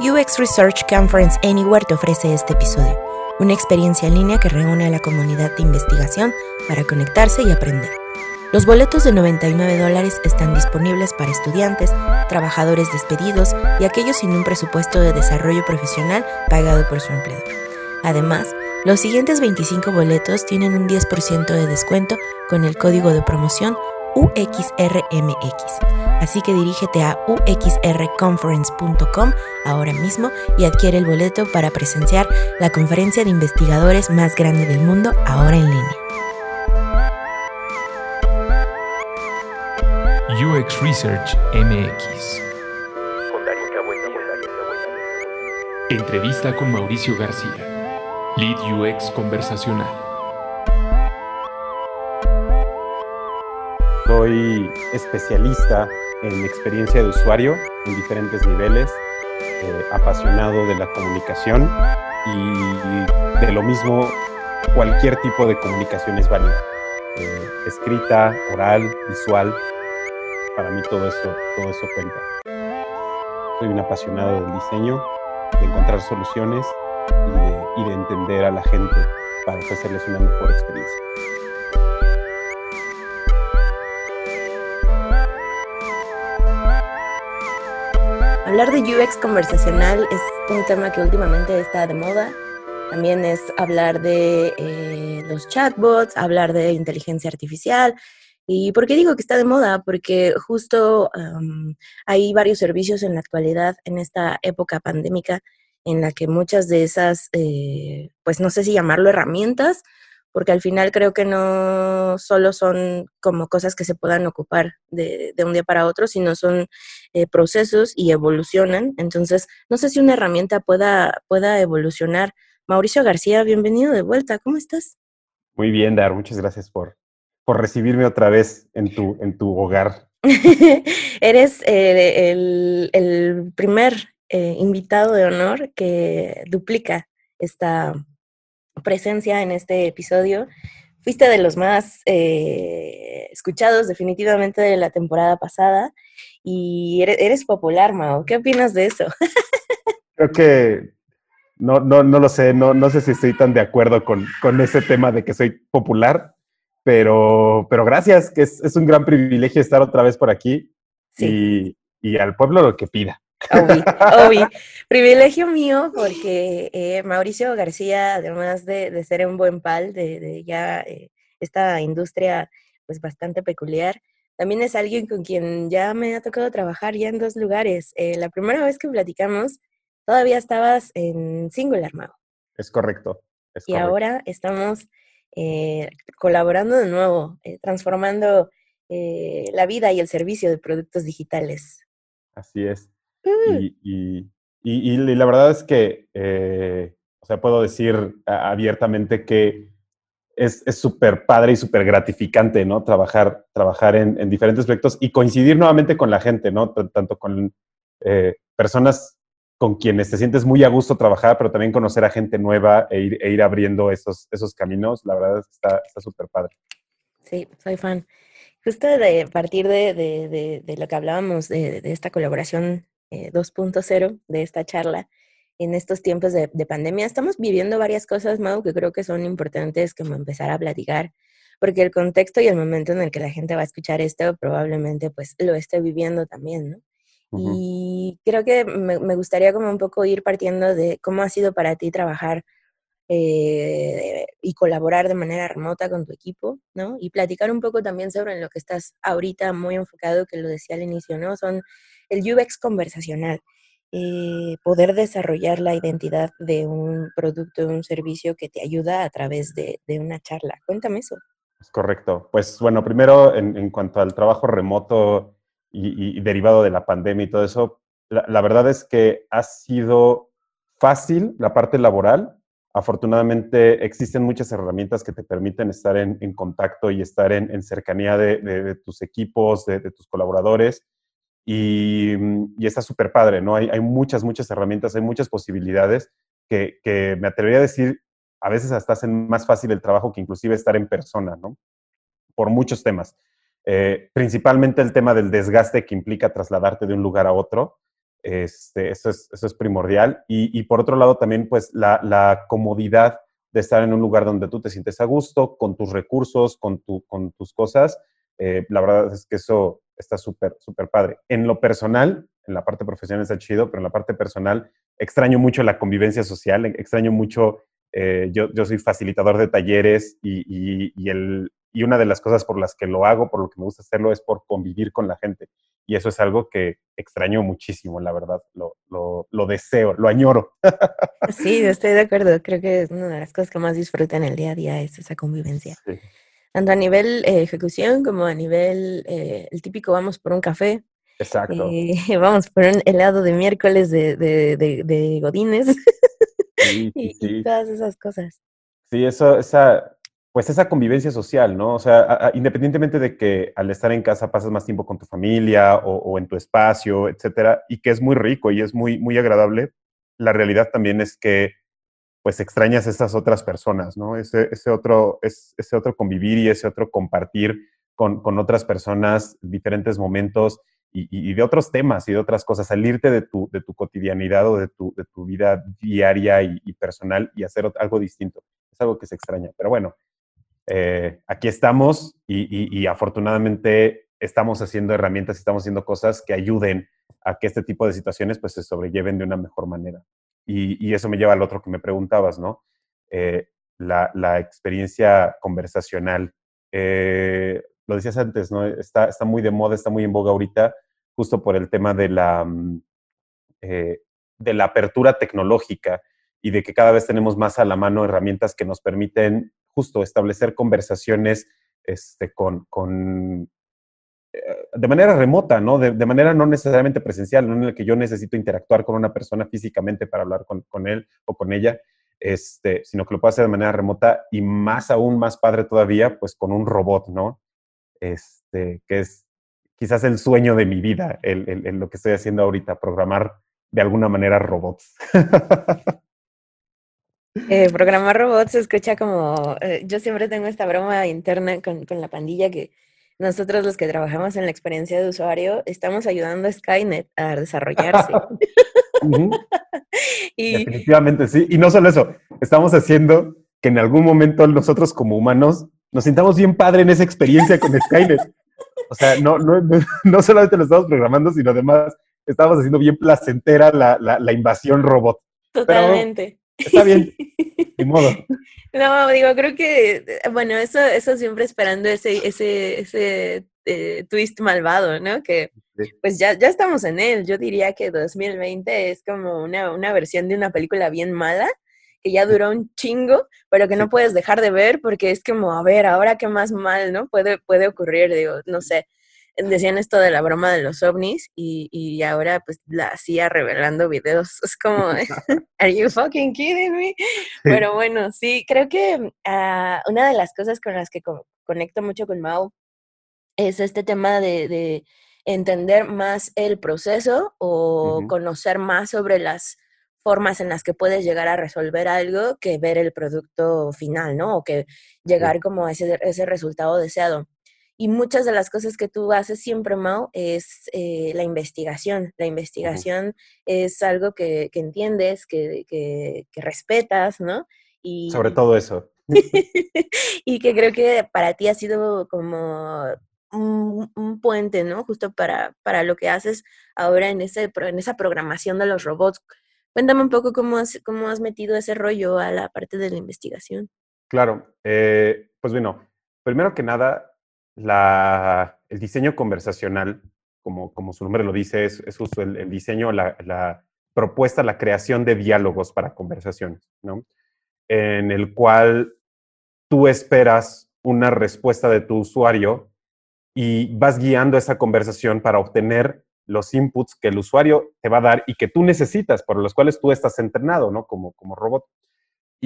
UX Research Conference Anywhere te ofrece este episodio, una experiencia en línea que reúne a la comunidad de investigación para conectarse y aprender. Los boletos de 99 dólares están disponibles para estudiantes, trabajadores despedidos y aquellos sin un presupuesto de desarrollo profesional pagado por su empleador. Además, los siguientes 25 boletos tienen un 10% de descuento con el código de promoción UXRMX. Así que dirígete a uxrconference.com ahora mismo y adquiere el boleto para presenciar la conferencia de investigadores más grande del mundo ahora en línea. UX Research MX. Entrevista con Mauricio García, Lead UX Conversacional. Soy especialista en experiencia de usuario en diferentes niveles, eh, apasionado de la comunicación y de lo mismo cualquier tipo de comunicación es válida. Eh, escrita, oral, visual, para mí todo eso, todo eso cuenta. Soy un apasionado del diseño, de encontrar soluciones y de entender a la gente para ofrecerles una mejor experiencia. Hablar de UX conversacional es un tema que últimamente está de moda. También es hablar de eh, los chatbots, hablar de inteligencia artificial. ¿Y por qué digo que está de moda? Porque justo hay varios servicios en la actualidad, en esta época pandémica, en la que muchas de esas, eh, pues no sé si llamarlo herramientas, porque al final creo que no solo son como cosas que se puedan ocupar de, un día para otro, sino son eh, procesos y evolucionan. Entonces, no sé si una herramienta pueda, pueda evolucionar. Mauricio García, bienvenido de vuelta. ¿Cómo estás? Muy bien, Dar. Muchas gracias por, por recibirme otra vez en tu, en tu hogar. Eres eh, el, primer eh, invitado de honor que duplica esta presencia en este episodio. Fuiste de los más eh, escuchados definitivamente de la temporada pasada y eres, popular, Mao. ¿Qué opinas de eso? Creo que no, no, no lo sé, no, no sé si estoy tan de acuerdo con, con ese tema de que soy popular, pero, pero gracias, que es, es un gran privilegio estar otra vez por aquí y, y al pueblo lo que pida. Privilegio mío porque eh, Mauricio García, además de, ser un buen pal, de, ya eh, esta industria pues bastante peculiar, también es alguien con quien ya me ha tocado trabajar ya en dos lugares. Eh, la primera vez que platicamos, todavía estabas en Singular, Mau. Es correcto. y ahora estamos colaborando de nuevo, transformando la vida y el servicio de productos digitales. Así es. Y, y, la verdad es que, eh, o sea, puedo decir abiertamente que es súper padre y súper gratificante, ¿no? Trabajar, trabajar en, diferentes proyectos y coincidir nuevamente con la gente, ¿no? Tanto con eh, personas con quienes te sientes muy a gusto trabajar, pero también conocer a gente nueva e ir, e ir abriendo esos, esos caminos. La verdad es que está súper padre. Sí, soy fan. Justo de partir de, de, de, lo que hablábamos de, esta colaboración 2.0 eh, de esta charla en estos tiempos de, pandemia. Estamos viviendo varias cosas, Mau, que creo que son importantes como empezar a platicar, porque el contexto y el momento en el que la gente va a escuchar esto probablemente pues lo esté viviendo también, ¿no? Y creo que me, gustaría como un poco ir partiendo de cómo ha sido para ti trabajar eh, y colaborar de manera remota con tu equipo, ¿no? Y platicar un poco también sobre lo que estás ahorita muy enfocado, que lo decía al inicio, ¿no? Son el UX conversacional, eh, poder desarrollar la identidad de un producto, de un servicio que te ayuda a través de, una charla. Cuéntame eso. Es correcto. Pues bueno, primero en, cuanto al trabajo remoto y, derivado de la pandemia y todo eso, la, verdad es que ha sido fácil la parte laboral. Afortunadamente existen muchas herramientas que te permiten estar en, contacto y estar en, cercanía de, tus equipos, de, tus colaboradores. Mm, y, está súper padre, ¿no? Hay, hay, muchas, muchas herramientas, hay muchas posibilidades que, que, me atrevería a decir, a veces hasta hacen más fácil el trabajo que inclusive estar en persona, ¿no? Por muchos temas. Eh, principalmente el tema del desgaste que implica trasladarte de un lugar a otro. Este, eso, es, primordial. Y, por otro lado, también, pues, la, comodidad de estar en un lugar donde tú te sientes a gusto, con tus recursos, con, tu, con tus cosas. Eh, la verdad es que eso está súper, súper padre. En lo personal, en la parte profesional está chido, pero en la parte personal extraño mucho la convivencia social, extraño mucho, eh, yo, yo, soy facilitador de talleres y, y, el, y una de las cosas por las que lo hago, por lo que me gusta hacerlo, es por convivir con la gente. Y eso es algo que extraño muchísimo, la verdad. Lo, lo, lo deseo, lo añoro. Sí, estoy de acuerdo. Creo que es una de las cosas que más disfruto en el día a día, es esa convivencia. Tanto a nivel eh, ejecución como a nivel, eh, el típico vamos por un café. Exacto. Eh, vamos por un helado de miércoles de, de, de, godines. Sí, y, y todas esas cosas. Sí, eso, esa, pues esa convivencia social, ¿no? O sea, independientemente de que al estar en casa pasas más tiempo con tu familia o, en tu espacio, etcétera, y que es muy rico y es muy, muy agradable, la realidad también es que pues extrañas a estas otras personas, ¿no? Ese, ese, otro, ese otro convivir y ese otro compartir con, con otras personas diferentes momentos y, de otros temas y de otras cosas, salirte de tu, de tu cotidianidad o de tu, de tu vida diaria y, y personal y hacer algo distinto. Es algo que se extraña. Pero bueno, eh, aquí estamos y, afortunadamente estamos haciendo herramientas y estamos haciendo cosas que ayuden a que este tipo de situaciones pues se sobrelleven de una mejor manera. Y, eso me lleva al otro que me preguntabas, ¿no? Eh, la, experiencia conversacional. Eh, lo decías antes, ¿no? Está, está muy de moda, está muy en boga ahorita, justo por el tema de la, mm, de la apertura tecnológica y de que cada vez tenemos más a la mano herramientas que nos permiten justo establecer conversaciones este, con, eh, de manera remota, ¿no? De, manera no necesariamente presencial, no en el que yo necesito interactuar con una persona físicamente para hablar con, con, él o con ella, este, sino que lo puedo hacer de manera remota y más aún, más padre todavía, pues con un robot, ¿no? Este, que es quizás el sueño de mi vida, el, el, lo que estoy haciendo ahorita, programar de alguna manera robots. Eh, programar robots se escucha como, eh, yo siempre tengo esta broma interna con, con, la pandilla que nosotros los que trabajamos en la experiencia de usuario estamos ayudando a Skynet a desarrollarse. Definitivamente sí. Y no solo eso, estamos haciendo que en algún momento nosotros como humanos nos sintamos bien padre en esa experiencia con Skynet. O sea, no, no, no, solamente lo estamos programando, sino además estamos haciendo bien placentera la, la, la invasión robot. Totalmente. Está bien, de modo. No, digo, creo que, bueno, eso, eso siempre esperando ese, ese, ese eh, twist malvado, ¿no? Que pues ya, ya estamos en él. Yo diría que 2020 es como una, una versión de una película bien mala, que ya duró un chingo, pero que no puedes dejar de ver porque es como, a ver, ahora qué más mal, ¿no? Puede, puede ocurrir, digo, no sé decían esto de la broma de los ovnis y, y ahora pues la hacía revelando videos. Es como, ¿are you fucking kidding me? Pero bueno, sí, creo que ah, una de las cosas con las que conecto mucho con Mao es este tema de, de entender más el proceso o conocer más sobre las formas en las que puedes llegar a resolver algo que ver el producto final, ¿no? O que llegar como a ese, ese resultado deseado. Y muchas de las cosas que tú haces siempre, Mau, es eh, la investigación. La investigación es algo que, entiendes, que, que, respetas, ¿no? Y, Sobre todo eso. y que creo que para ti ha sido como un, puente, ¿no? Justo para, para lo que haces ahora en, ese, en esa programación de los robots. Cuéntame un poco cómo has, cómo has metido ese rollo a la parte de la investigación. Claro, eh, pues bueno, primero que nada, el diseño conversacional, como, como su nombre lo dice, es, es justo el, diseño, la, la, propuesta, la creación de diálogos para conversaciones, ¿no? En el cual tú esperas una respuesta de tu usuario y vas guiando esa conversación para obtener los inputs que el usuario te va a dar y que tú necesitas, por los cuales tú estás entrenado, ¿no? Como, como robot.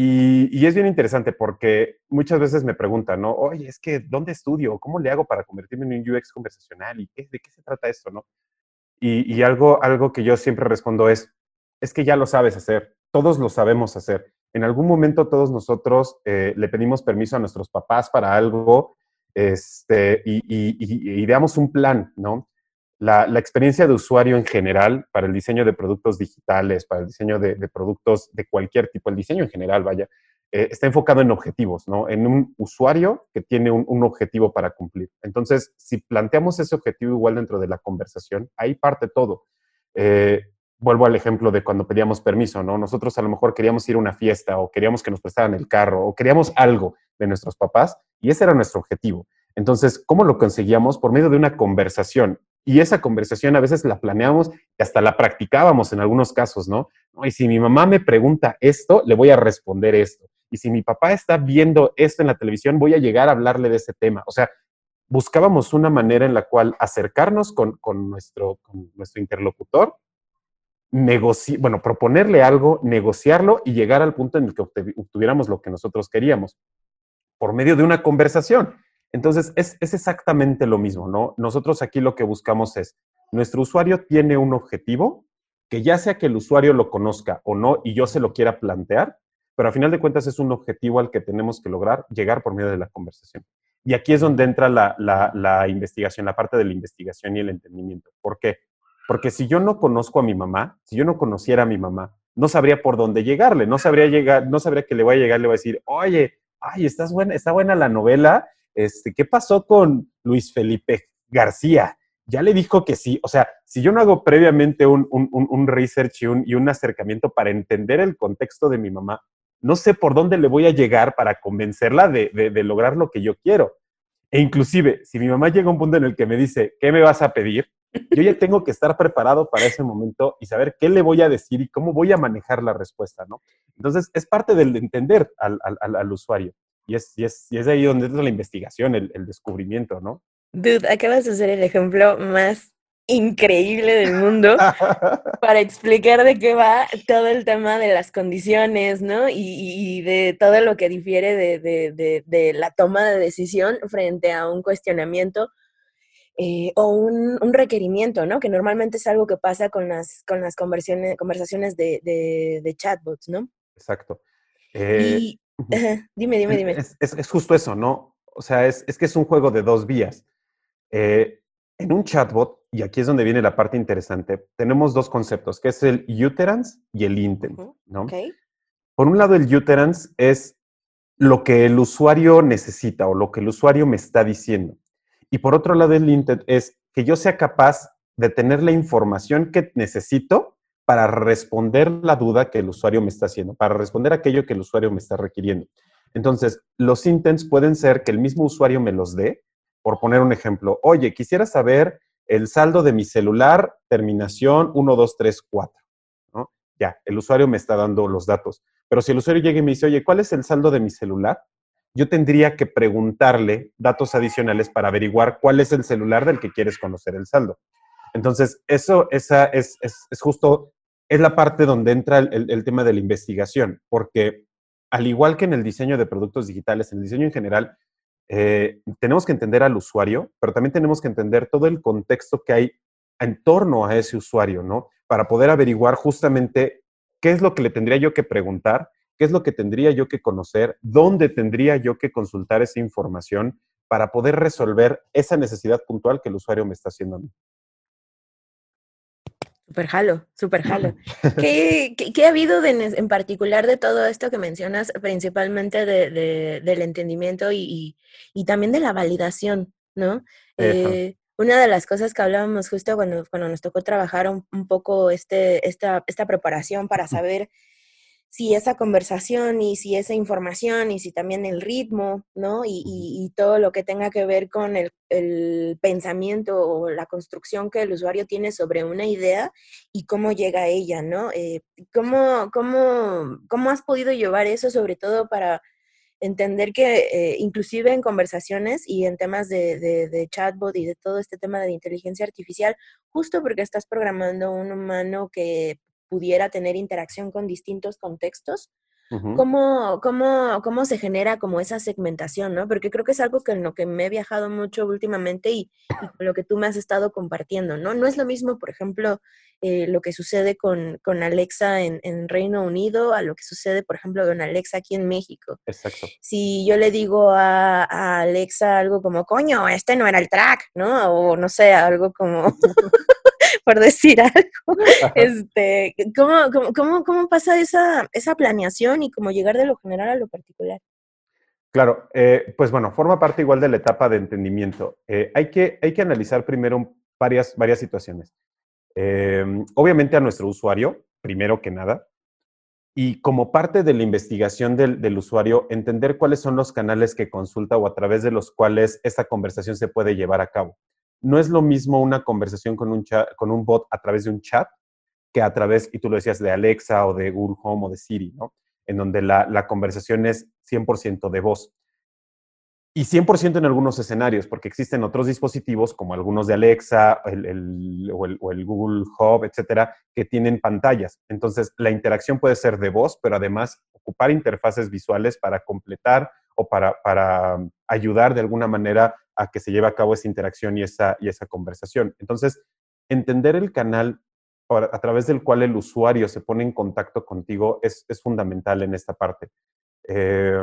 Y, es bien interesante porque muchas veces me preguntan, ¿no? Oye, es que, ¿dónde estudio? ¿Cómo le hago para convertirme en un UX conversacional? ¿Y de qué se trata esto, no? Y, algo, algo que yo siempre respondo es, es que ya lo sabes hacer, todos lo sabemos hacer. En algún momento todos nosotros eh, le pedimos permiso a nuestros papás para algo este, y, y, ideamos un plan, ¿no? La, experiencia de usuario en general para el diseño de productos digitales, para el diseño de, productos de cualquier tipo, el diseño en general, vaya, eh, está enfocado en objetivos, ¿no? En un usuario que tiene un, objetivo para cumplir. Entonces, si planteamos ese objetivo igual dentro de la conversación, ahí parte todo. Eh, vuelvo al ejemplo de cuando pedíamos permiso, ¿no? Nosotros a lo mejor queríamos ir a una fiesta o queríamos que nos prestaran el carro o queríamos algo de nuestros papás y ese era nuestro objetivo. Entonces, ¿cómo lo conseguíamos? Por medio de una conversación. Y esa conversación a veces la planeábamos y hasta la practicábamos en algunos casos, ¿no? Y si mi mamá me pregunta esto, le voy a responder esto. Y si mi papá está viendo esto en la televisión, voy a llegar a hablarle de ese tema. O sea, buscábamos una manera en la cual acercarnos con, nuestro, con nuestro interlocutor bueno, proponerle algo, negociarlo y llegar al punto en el que obtuviéramos lo que nosotros queríamos por medio de una conversación. Entonces, es, exactamente lo mismo, ¿no? Nosotros aquí lo que buscamos es, nuestro usuario tiene un objetivo, que ya sea que el usuario lo conozca o no y yo se lo quiera plantear, pero a final de cuentas es un objetivo al que tenemos que lograr llegar por medio de la conversación. Y aquí es donde entra la, la investigación, la parte de la investigación y el entendimiento. ¿Por qué? Porque si yo no conozco a mi mamá, si yo no conociera a mi mamá, no sabría por dónde llegarle, no sabría llegar, no sabría que le voy a llegar, le voy a decir, oye, ay, estás buena, está buena la novela, este, ¿qué pasó con Luis Felipe García? Ya le dijo que sí. O sea, si yo no hago previamente un, research y un, acercamiento para entender el contexto de mi mamá, no sé por dónde le voy a llegar para convencerla de, lograr lo que yo quiero. E inclusive, si mi mamá llega a un punto en el que me dice, ¿qué me vas a pedir? yo ya tengo que estar preparado para ese momento y saber qué le voy a decir y cómo voy a manejar la respuesta, ¿no? Entonces, es parte del entender al usuario. Y es, y, es, y es ahí donde entra la investigación, el, el descubrimiento, ¿no? Dude, acabas de ser el ejemplo más increíble del mundo para explicar de qué va todo el tema de las condiciones, ¿no? Y, y de todo lo que difiere de, de, de, de, la toma de decisión frente a un cuestionamiento eh, o un, un, requerimiento, ¿no? Que normalmente es algo que pasa con las, con las conversaciones, conversaciones de, de, chatbots, ¿no? Exacto. y, dime, dime, dime. Es, es, justo eso, ¿no? O sea, es, es, que es un juego de dos vías. Eh, en un chatbot, y aquí es donde viene la parte interesante, tenemos dos conceptos, que es el uterance y el intent, ¿no? Okay. Por un lado, el uterance es lo que el usuario necesita o lo que el usuario me está diciendo. Y por otro lado, el intent es que yo sea capaz de tener la información que necesito para responder la duda que el usuario me está haciendo, para responder aquello que el usuario me está requiriendo. Entonces, los intents pueden ser que el mismo usuario me los dé, por poner un ejemplo, oye, quisiera saber el saldo de mi celular, terminación 1234. ¿no? Ya, el usuario me está dando los datos. Pero si el usuario llega y me dice, oye, ¿cuál es el saldo de mi celular? yo tendría que preguntarle datos adicionales para averiguar cuál es el celular del que quieres conocer el saldo. Entonces, eso esa es, es, justo, es la parte donde entra el, tema de la investigación, porque al igual que en el diseño de productos digitales, en el diseño en general, eh, tenemos que entender al usuario, pero también tenemos que entender todo el contexto que hay en torno a ese usuario, ¿no? Para poder averiguar justamente qué es lo que le tendría yo que preguntar qué es lo que tendría yo que conocer, dónde tendría yo que consultar esa información para poder resolver esa necesidad puntual que el usuario me está haciendo a mí. Super jalo, super jalo. ¿Qué, ha habido en particular de todo esto que mencionas, principalmente del entendimiento y, también de la validación, ¿no? Eh, una de las cosas que hablábamos justo cuando, cuando nos tocó trabajar un, poco este, esta, esta preparación para saber si esa conversación y si esa información y si también el ritmo, ¿no? Y, todo lo que tenga que ver con el, pensamiento o la construcción que el usuario tiene sobre una idea y cómo llega a ella, ¿no? Eh, ¿cómo, cómo, cómo, has podido llevar eso sobre todo para entender que eh, inclusive en conversaciones y en temas de, de, chatbot y de todo este tema de inteligencia artificial, justo porque estás programando un humano que pudiera tener interacción con distintos contextos, ¿cómo, cómo, cómo se genera como esa segmentación, ¿no? Porque creo que es algo que en lo que me he viajado mucho últimamente y, lo que tú me has estado compartiendo, ¿no? No es lo mismo, por ejemplo, eh, lo que sucede con, con Alexa en, en, Reino Unido a lo que sucede, por ejemplo, con Alexa aquí en México. Exacto. Si yo le digo a, a Alexa algo como, coño, este no era el track, ¿no? O no sé, algo como... por decir algo. Este, ¿cómo, cómo, cómo, pasa esa, esa planeación y cómo llegar de lo general a lo particular? Claro, eh, pues bueno, forma parte igual de la etapa de entendimiento. Eh, hay, que, hay que analizar primero varias, varias situaciones. Em, obviamente a nuestro usuario, primero que nada, y como parte de la investigación del, del, usuario, entender cuáles son los canales que consulta o a través de los cuales esta conversación se puede llevar a cabo no es lo mismo una conversación con un, con un bot a través de un chat que a través, y tú lo decías, de Alexa o de Google Home o de Siri, ¿no? En donde la, conversación es 100% de voz. Y 100% en algunos escenarios, porque existen otros dispositivos como algunos de Alexa el, o, el, Google Hub, etcétera, que tienen pantallas. Entonces, la interacción puede ser de voz, pero además ocupar interfaces visuales para completar o para, para ayudar de alguna manera a que se lleve a cabo esa interacción y esa, y esa conversación. Entonces, entender el canal a través del cual el usuario se pone en contacto contigo es, es fundamental en esta parte. Eh,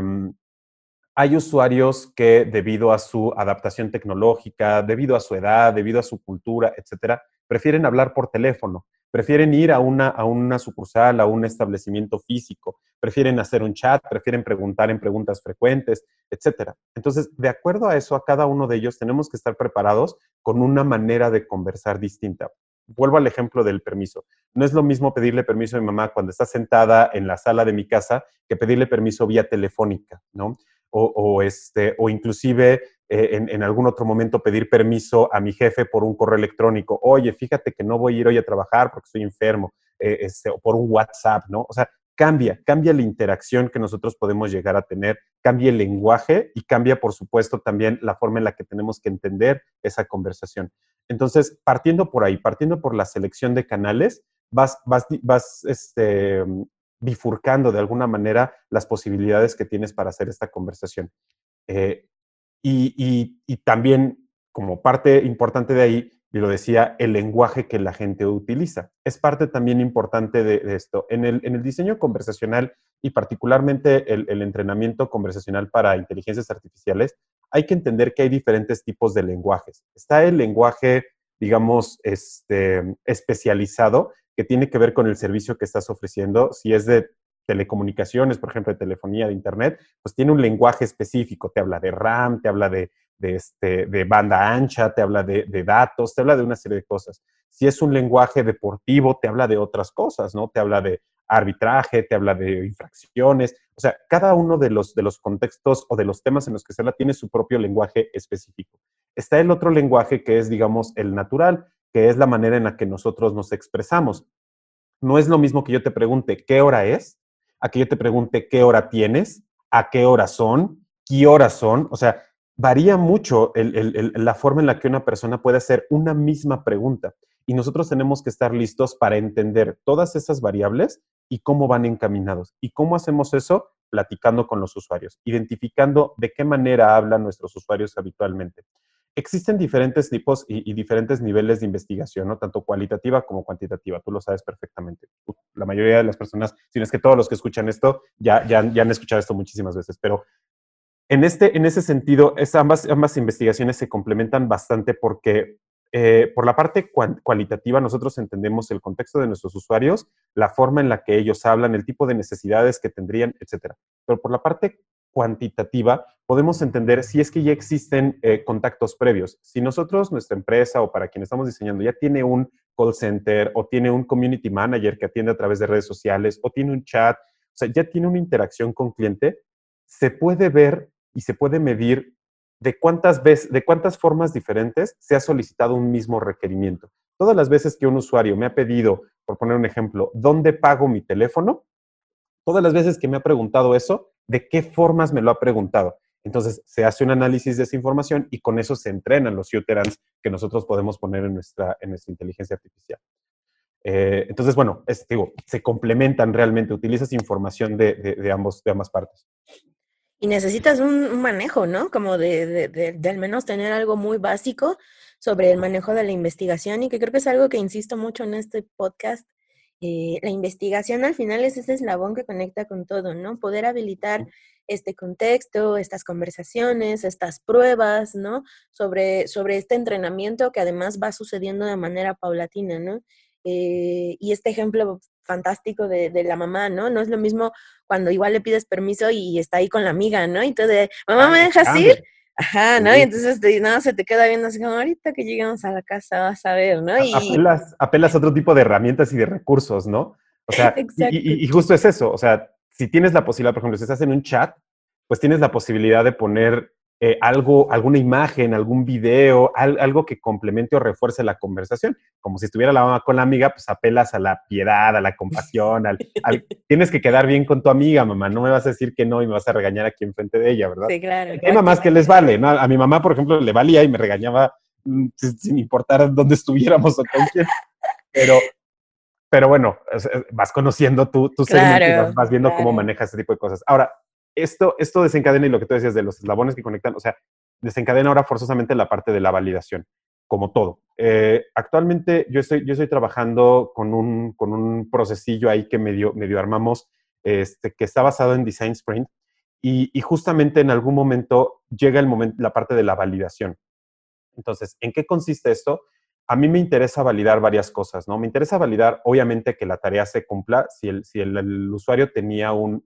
hay usuarios que debido a su adaptación tecnológica, debido a su edad, debido a su cultura, etcétera, prefieren hablar por teléfono prefieren ir a una, a una sucursal, a un establecimiento físico, prefieren hacer un chat, prefieren preguntar en preguntas frecuentes, etc. Entonces, de acuerdo a eso, a cada uno de ellos tenemos que estar preparados con una manera de conversar distinta. Vuelvo al ejemplo del permiso. No es lo mismo pedirle permiso a mi mamá cuando está sentada en la sala de mi casa que pedirle permiso vía telefónica, ¿no? O, o este, o inclusive eh, en, algún otro momento pedir permiso a mi jefe por un correo electrónico. Oye, fíjate que no voy a ir hoy a trabajar porque estoy enfermo, eh, este, o por un WhatsApp, ¿no? O sea, cambia, cambia la interacción que nosotros podemos llegar a tener, cambia el lenguaje y cambia, por supuesto, también la forma en la que tenemos que entender esa conversación. Entonces, partiendo por ahí, partiendo por la selección de canales, vas, vas, vas este, bifurcando de alguna manera las posibilidades que tienes para hacer esta conversación. Eh, y, también, como parte importante de ahí, y lo decía, el lenguaje que la gente utiliza. Es parte también importante de, esto. En el, en el, diseño conversacional y particularmente el, el, entrenamiento conversacional para inteligencias artificiales, hay que entender que hay diferentes tipos de lenguajes. Está el lenguaje, digamos, este, especializado, que tiene que ver con el servicio que estás ofreciendo. Si es de telecomunicaciones, por ejemplo, de telefonía, de Internet, pues tiene un lenguaje específico, te habla de RAM, te habla de, este, de banda ancha, te habla de, datos, te habla de una serie de cosas. Si es un lenguaje deportivo, te habla de otras cosas, ¿no? Te habla de arbitraje, te habla de infracciones, o sea, cada uno de los, de los contextos o de los temas en los que se habla tiene su propio lenguaje específico. Está el otro lenguaje que es, digamos, el natural, que es la manera en la que nosotros nos expresamos. No es lo mismo que yo te pregunte qué hora es, a que yo te pregunte qué hora tienes, a qué hora son, qué horas son. O sea, varía mucho la forma en la que una persona puede hacer una misma pregunta. Y nosotros tenemos que estar listos para entender todas esas variables y cómo van encaminados. ¿Y cómo hacemos eso? Platicando con los usuarios, identificando de qué manera hablan nuestros usuarios habitualmente existen diferentes tipos y, diferentes niveles de investigación, ¿no? Tanto cualitativa como cuantitativa. Tú lo sabes perfectamente. La mayoría de las personas, si no es que todos los que escuchan esto, ya, ya, han escuchado esto muchísimas veces, pero en, este, en ese sentido, ambas, investigaciones se complementan bastante porque eh, por la parte cualitativa nosotros entendemos el contexto de nuestros usuarios, la forma en la que ellos hablan, el tipo de necesidades que tendrían, etcétera. Pero por la parte cuantitativa, podemos entender si es que ya existen eh, contactos previos. Si nosotros, nuestra empresa o para quien estamos diseñando, ya tiene un call center o tiene un community manager que atiende a través de redes sociales o tiene un chat, o sea, ya tiene una interacción con cliente, se puede ver y se puede medir de cuántas veces, de cuántas formas diferentes se ha solicitado un mismo requerimiento. Todas las veces que un usuario me ha pedido, por poner un ejemplo, ¿dónde pago mi teléfono? Todas las veces que me ha preguntado eso, de qué formas me lo ha preguntado. Entonces, se hace un análisis de esa información y con eso se entrenan los uterans que nosotros podemos poner en nuestra, en nuestra inteligencia artificial. Eh, entonces, bueno, digo, se complementan realmente, utilizas información de, de, ambos, de ambas partes. Y necesitas un, manejo, ¿no? Como de, de, al menos tener algo muy básico sobre el manejo de la investigación y que creo que es algo que insisto mucho en este podcast. Eh, la investigación al final es ese eslabón que conecta con todo, ¿no? Poder habilitar este contexto, estas conversaciones, estas pruebas, ¿no? Sobre, sobre este entrenamiento que además va sucediendo de manera paulatina, ¿no? Eh, y este ejemplo fantástico de, de, la mamá, ¿no? No es lo mismo cuando igual le pides permiso y está ahí con la amiga, ¿no? Y tú de, mamá, ¿me dejas ir? Ajá, ¿no? Y entonces te, no, se te queda viendo así como, ahorita que lleguemos a la casa vas a ver, ¿no? Y... Apelas, apelas a otro tipo de herramientas y de recursos, ¿no? O sea, y, y, justo es eso, o sea, si tienes la posibilidad, por ejemplo, si estás en un chat, pues tienes la posibilidad de poner eh, algo, alguna imagen, algún video, algo que complemente o refuerce la conversación. Como si estuviera la mamá con la amiga, pues apelas a la piedad, a la compasión, al, tienes que quedar bien con tu amiga, mamá. No me vas a decir que no y me vas a regañar aquí enfrente de ella, ¿verdad? Sí, claro. Hay mamás que les vale, ¿no? A mi mamá, por ejemplo, le valía y me regañaba mm, sin importar dónde estuviéramos o con quién. Pero, pero bueno, vas conociendo tu, tu vas, viendo cómo manejas ese tipo de cosas. Ahora, esto, esto desencadena, y lo que tú decías de los eslabones que conectan, o sea, desencadena ahora forzosamente la parte de la validación, como todo. Eh, actualmente yo estoy, yo estoy trabajando con un, con un procesillo ahí que medio, medio armamos, este, que está basado en Design Sprint, y, y, justamente en algún momento llega el momento, la parte de la validación. Entonces, ¿en qué consiste esto? A mí me interesa validar varias cosas, ¿no? Me interesa validar, obviamente, que la tarea se cumpla. Si el, si el, usuario tenía un,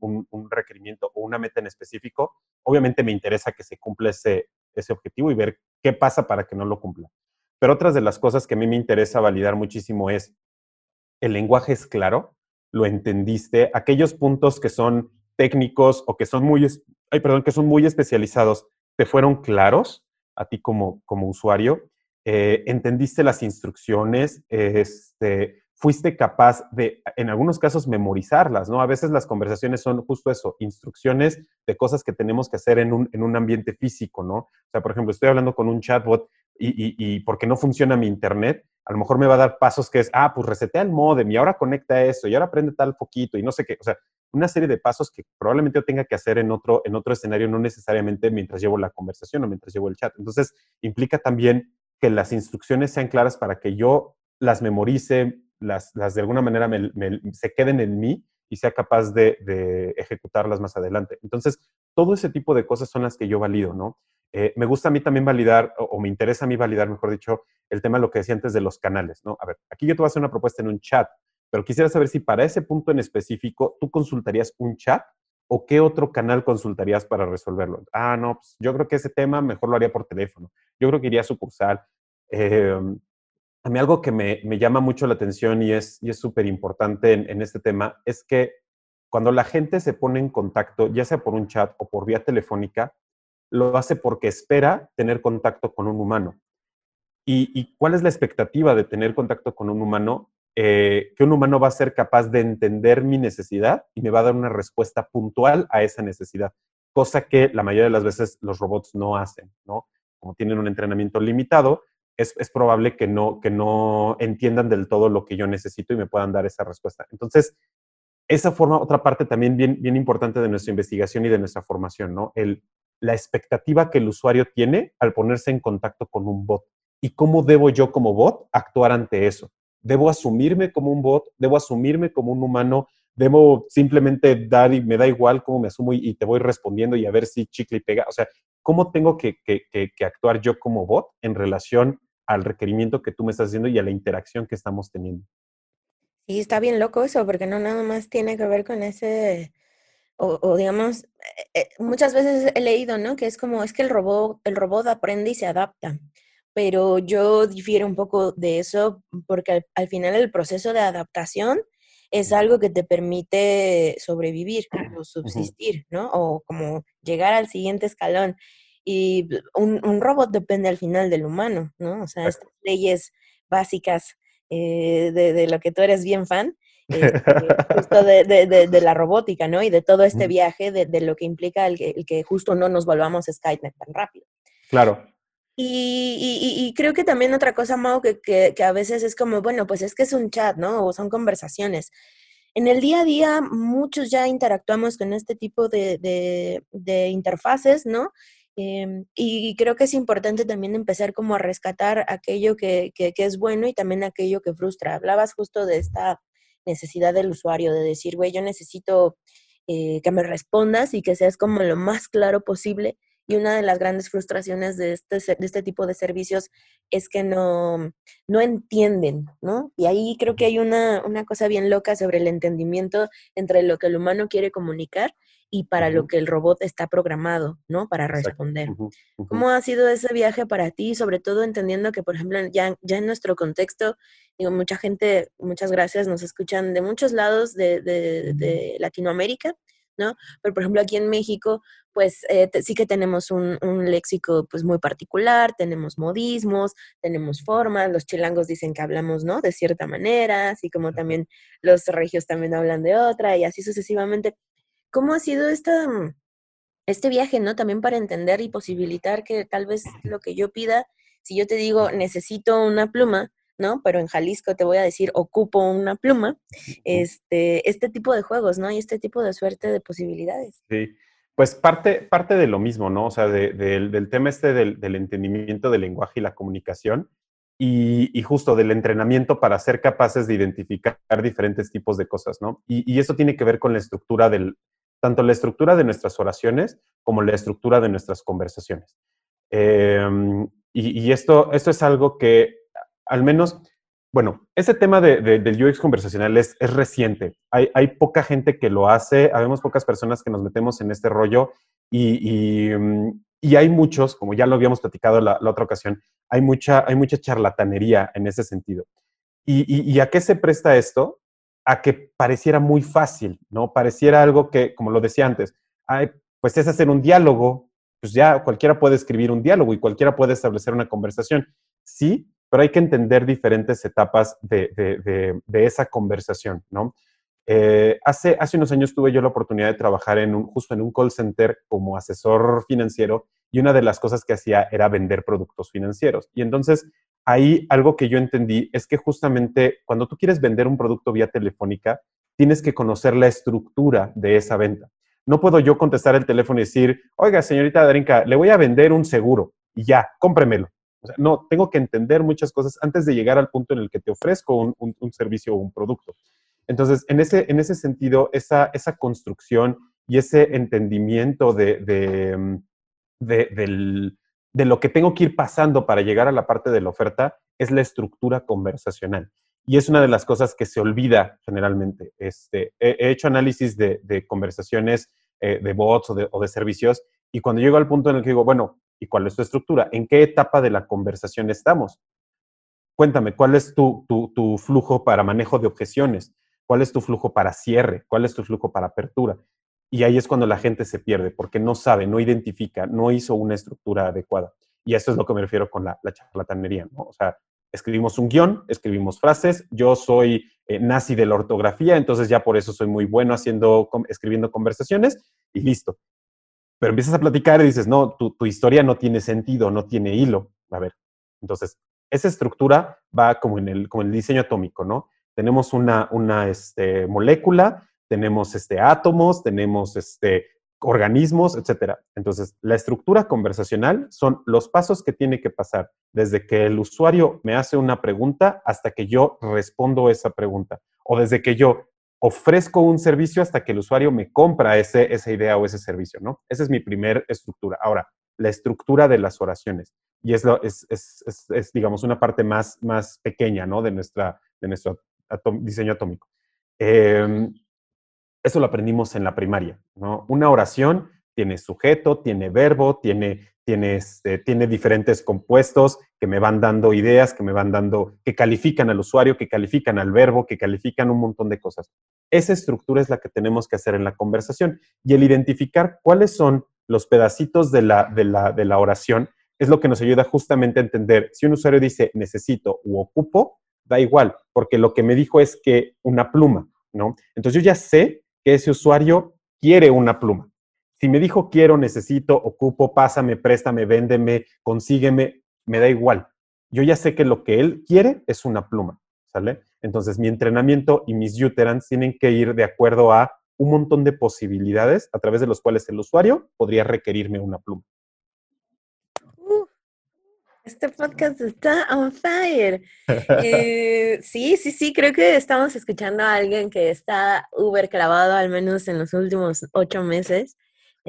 requerimiento o una meta en específico, obviamente me interesa que se cumpla ese, ese objetivo y ver qué pasa para que no lo cumpla. Pero otras de las cosas que a mí me interesa validar muchísimo es, el lenguaje es claro, lo entendiste, aquellos puntos que son técnicos o que son muy, ay, perdón, que son muy especializados, te fueron claros a ti como, como usuario eh, entendiste las instrucciones, este, fuiste capaz de, en algunos casos, memorizarlas, ¿no? A veces las conversaciones son justo eso, instrucciones de cosas que tenemos que hacer en un, en un ambiente físico, ¿no? O sea, por ejemplo, estoy hablando con un chatbot y, porque no funciona mi internet, a lo mejor me va a dar pasos que es, ah, pues resetea el modem y ahora conecta eso y ahora prende tal foquito y no sé qué, o sea, una serie de pasos que probablemente yo tenga que hacer en otro, en otro escenario, no necesariamente mientras llevo la conversación o mientras llevo el chat. Entonces, implica también que las instrucciones sean claras para que yo las memorice, las, las de alguna manera se queden en mí y sea capaz de, ejecutarlas más adelante. Entonces, todo ese tipo de cosas son las que yo valido, ¿no? Eh, me gusta a mí también validar, o, me interesa a mí validar, mejor dicho, el tema de lo que decía antes de los canales, ¿no? A ver, aquí yo te voy a hacer una propuesta en un chat, pero quisiera saber si para ese punto en específico tú consultarías un chat o qué otro canal consultarías para resolverlo. Ah, no, pues yo creo que ese tema mejor lo haría por teléfono. Yo creo que iría a sucursal. Em, a mí algo que me, llama mucho la atención y es y súper importante en, este tema es que cuando la gente se pone en contacto, ya sea por un chat o por vía telefónica, lo hace porque espera tener contacto con un humano. ¿Y, cuál es la expectativa de tener contacto con un humano? Eh, que un humano va a ser capaz de entender mi necesidad y me va a dar una respuesta puntual a esa necesidad, cosa que la mayoría de las veces los robots no hacen, ¿no? Como tienen un entrenamiento limitado, es, probable que no, que no entiendan del todo lo que yo necesito y me puedan dar esa respuesta. Entonces, esa forma, otra parte también bien, bien importante de nuestra investigación y de nuestra formación, ¿no? El, la expectativa que el usuario tiene al ponerse en contacto con un bot y cómo debo yo como bot actuar ante eso. ¿Debo asumirme como un bot? ¿Debo asumirme como un humano? ¿Debo simplemente dar y me da igual cómo me asumo y, te voy respondiendo y a ver si chicle y pega? O sea, ¿cómo tengo que, actuar yo como bot en relación al requerimiento que tú me estás haciendo y a la interacción que estamos teniendo. Y está bien loco eso, porque no nada más tiene que ver con ese, o, digamos, eh, eh, muchas veces he leído, ¿no? Que es como, es que el robot, el robot aprende y se adapta, pero yo difiero un poco de eso porque al, final el proceso de adaptación es algo que te permite sobrevivir o subsistir, ¿no? O como llegar al siguiente escalón. Y un, robot depende al final del humano, ¿no? O sea, estas leyes básicas eh, de, lo que tú eres bien fan, este, justo de, la robótica, ¿no? Y de todo este viaje, de, lo que implica el que, justo no nos volvamos Skynet tan rápido. Claro. Y, creo que también otra cosa, Mau, que, que, a veces es como, bueno, pues es que es un chat, ¿no? O son conversaciones. En el día a día, muchos ya interactuamos con este tipo de, de, de interfaces, ¿no? Em, y creo que es importante también empezar como a rescatar aquello que, que, es bueno y también aquello que frustra. Hablabas justo de esta necesidad del usuario, de decir, güey, yo necesito eh, que me respondas y que seas como lo más claro posible. Y una de las grandes frustraciones de este, de este tipo de servicios es que no, no entienden, ¿no? Y ahí creo que hay una, una cosa bien loca sobre el entendimiento entre lo que el humano quiere comunicar y para lo que el robot está programado, ¿no? Para responder. ¿Cómo ha sido ese viaje para ti? Sobre todo entendiendo que, por ejemplo, ya, ya en nuestro contexto, digo, mucha gente, muchas gracias, nos escuchan de muchos lados de, de, Latinoamérica, ¿no? Pero, por ejemplo, aquí en México, pues eh, sí que tenemos un, un, léxico pues muy particular, tenemos modismos, tenemos formas, los chilangos dicen que hablamos, ¿no? De cierta manera, así como también los regios también hablan de otra y así sucesivamente. ¿Cómo ha sido esta, mm, este viaje, ¿no? También para entender y posibilitar que tal vez lo que yo pida, si yo te digo necesito una pluma, ¿no? Pero en Jalisco te voy a decir ocupo una pluma, este, este tipo de juegos, ¿no? Y este tipo de suerte de posibilidades. Sí, pues parte, parte de lo mismo, ¿no? O sea, del, tema este del, entendimiento del lenguaje y la comunicación y, justo del entrenamiento para ser capaces de identificar diferentes tipos de cosas, ¿no? Y, y eso tiene que ver con la estructura del, tanto la estructura de nuestras oraciones como la estructura de nuestras conversaciones. Em, y, esto, esto es algo que, al menos, bueno, ese tema de, del UX conversacional es, es reciente. Hay, hay, poca gente que lo hace, habemos pocas personas que nos metemos en este rollo y, y, mm, hay muchos, como ya lo habíamos platicado la, otra ocasión, hay mucha, hay mucha charlatanería en ese sentido. ¿Y, y a qué se presta esto? a que pareciera muy fácil, ¿no? Pareciera algo que, como lo decía antes, pues es hacer un diálogo, pues ya cualquiera puede escribir un diálogo y cualquiera puede establecer una conversación. Sí, pero hay que entender diferentes etapas de, esa conversación, ¿no? Eh, hace, hace unos años tuve yo la oportunidad de trabajar en un, justo en un call center como asesor financiero y una de las cosas que hacía era vender productos financieros. Y entonces ahí algo que yo entendí es que justamente cuando tú quieres vender un producto vía telefónica, tienes que conocer la estructura de esa venta. No puedo yo contestar el teléfono y decir, oiga, señorita Darinka, le voy a vender un seguro y ya, cómpremelo. No, tengo que entender muchas cosas antes de llegar al punto en el que te ofrezco un, servicio o un producto. Entonces, en ese, en ese sentido, esa, esa construcción y ese entendimiento de, del, de lo que tengo que ir pasando para llegar a la parte de la oferta es la estructura conversacional. Y es una de las cosas que se olvida generalmente. Este, he, hecho análisis de, conversaciones eh, de bots o de, servicios y cuando llego al punto en el que digo, bueno, ¿y cuál es tu estructura? ¿En qué etapa de la conversación estamos? Cuéntame, ¿cuál es tu, tu flujo para manejo de objeciones? ¿Cuál es tu flujo para cierre? ¿Cuál es tu flujo para apertura? Y ahí es cuando la gente se pierde, porque no sabe, no identifica, no hizo una estructura adecuada. Y eso es lo que me refiero con la, charlatanería, ¿no? O sea, escribimos un guion, escribimos frases, yo soy eh, nazi de la ortografía, entonces ya por eso soy muy bueno haciendo, escribiendo conversaciones y listo. Pero empiezas a platicar y dices, no, tu, historia no tiene sentido, no tiene hilo. A ver, entonces, esa estructura va como en el, como el diseño atómico, ¿no? Tenemos una, una este, molécula tenemos este, átomos, tenemos este, organismos, etcétera. Entonces, la estructura conversacional son los pasos que tiene que pasar desde que el usuario me hace una pregunta hasta que yo respondo esa pregunta, o desde que yo ofrezco un servicio hasta que el usuario me compra ese, esa idea o ese servicio, ¿no? Esa es mi primera estructura. Ahora, la estructura de las oraciones. Y es, lo, es, es, digamos, una parte más, más pequeña, ¿no? De, nuestra, de nuestro diseño atómico. Eh, eso lo aprendimos en la primaria, ¿no? Una oración tiene sujeto, tiene verbo, tiene, tiene, este, tiene diferentes compuestos que me van dando ideas, que me van dando, que califican al usuario, que califican al verbo, que califican un montón de cosas. Esa estructura es la que tenemos que hacer en la conversación. Y el identificar cuáles son los pedacitos de la, de la, de la oración es lo que nos ayuda justamente a entender si un usuario dice necesito u ocupo, da igual, porque lo que me dijo es que una pluma, ¿no? Entonces yo ya sé que ese usuario quiere una pluma. Si me dijo quiero, necesito, ocupo, pásame, préstame, véndeme, consígueme, me da igual. Yo ya sé que lo que él quiere es una pluma, ¿sale? Entonces mi entrenamiento y mis uterans tienen que ir de acuerdo a un montón de posibilidades a través de los cuales el usuario podría requerirme una pluma. Uh, este podcast está on fire. Eh, sí, sí, sí, creo que estamos escuchando a alguien que está uber clavado al menos en los últimos ocho meses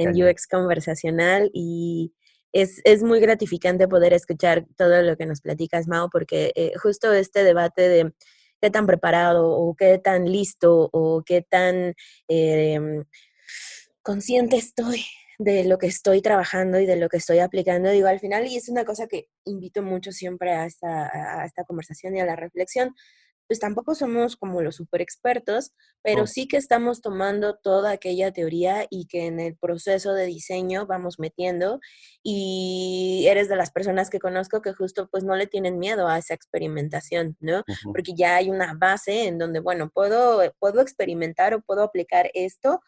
en UX conversacional y es, es, muy gratificante poder escuchar todo lo que nos platicas, Mao, porque eh, justo este debate de qué tan preparado o qué tan listo o qué tan em, consciente estoy de lo que estoy trabajando y de lo que estoy aplicando, digo, al final, y es una cosa que invito mucho siempre a esta, a esta conversación y a la reflexión, pues tampoco somos como los super expertos, pero oh. sí que estamos tomando toda aquella teoría y que en el proceso de diseño vamos metiendo y eres de las personas que conozco que justo pues no le tienen miedo a esa experimentación, ¿no? Porque ya hay una base en donde, bueno, puedo, puedo experimentar o puedo aplicar esto